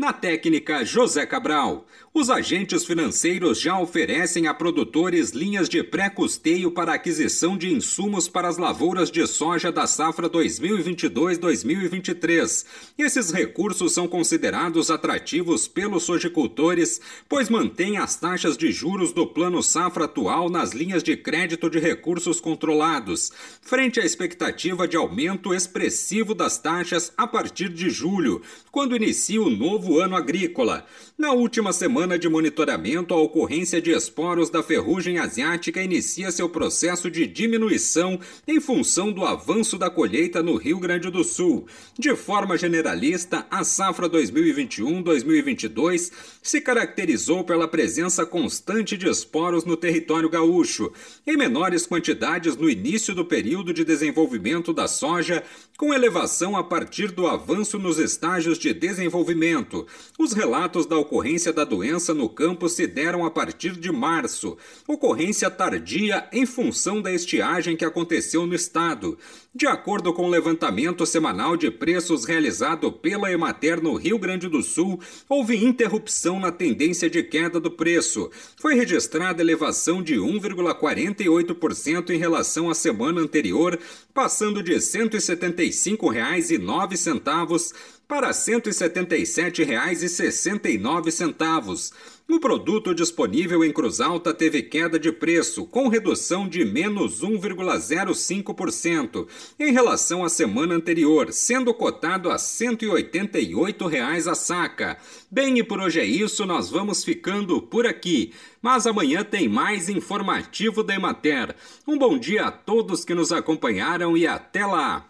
Na técnica José Cabral, os agentes financeiros já oferecem a produtores linhas de pré-custeio para aquisição de insumos para as lavouras de soja da safra 2022-2023. Esses recursos são considerados atrativos pelos sojicultores, pois mantêm as taxas de juros do plano safra atual nas linhas de crédito de recursos controlados, frente à expectativa de aumento expressivo das taxas a partir de julho, quando inicia o novo novo ano agrícola. Na última semana de monitoramento, a ocorrência de esporos da ferrugem asiática inicia seu processo de diminuição em função do avanço da colheita no Rio Grande do Sul. De forma generalista, a safra 2021-2022 se caracterizou pela presença constante de esporos no território gaúcho, em menores quantidades no início do período de desenvolvimento da soja, com elevação a partir do avanço nos estágios de desenvolvimento. Os relatos da ocorrência da doença no campo se deram a partir de março, ocorrência tardia em função da estiagem que aconteceu no estado. De acordo com o levantamento semanal de preços realizado pela Emater no Rio Grande do Sul, houve interrupção na tendência de queda do preço. Foi registrada elevação de 1,48% em relação à semana anterior, passando de R$ 175,09 para R$ 177,69. O produto disponível em Cruz Alta teve queda de preço, com redução de menos 1,05% em relação à semana anterior, sendo cotado a 188 reais a saca. Bem, e por hoje é isso, nós vamos ficando por aqui. Mas amanhã tem mais informativo da Emater. Um bom dia a todos que nos acompanharam e até lá!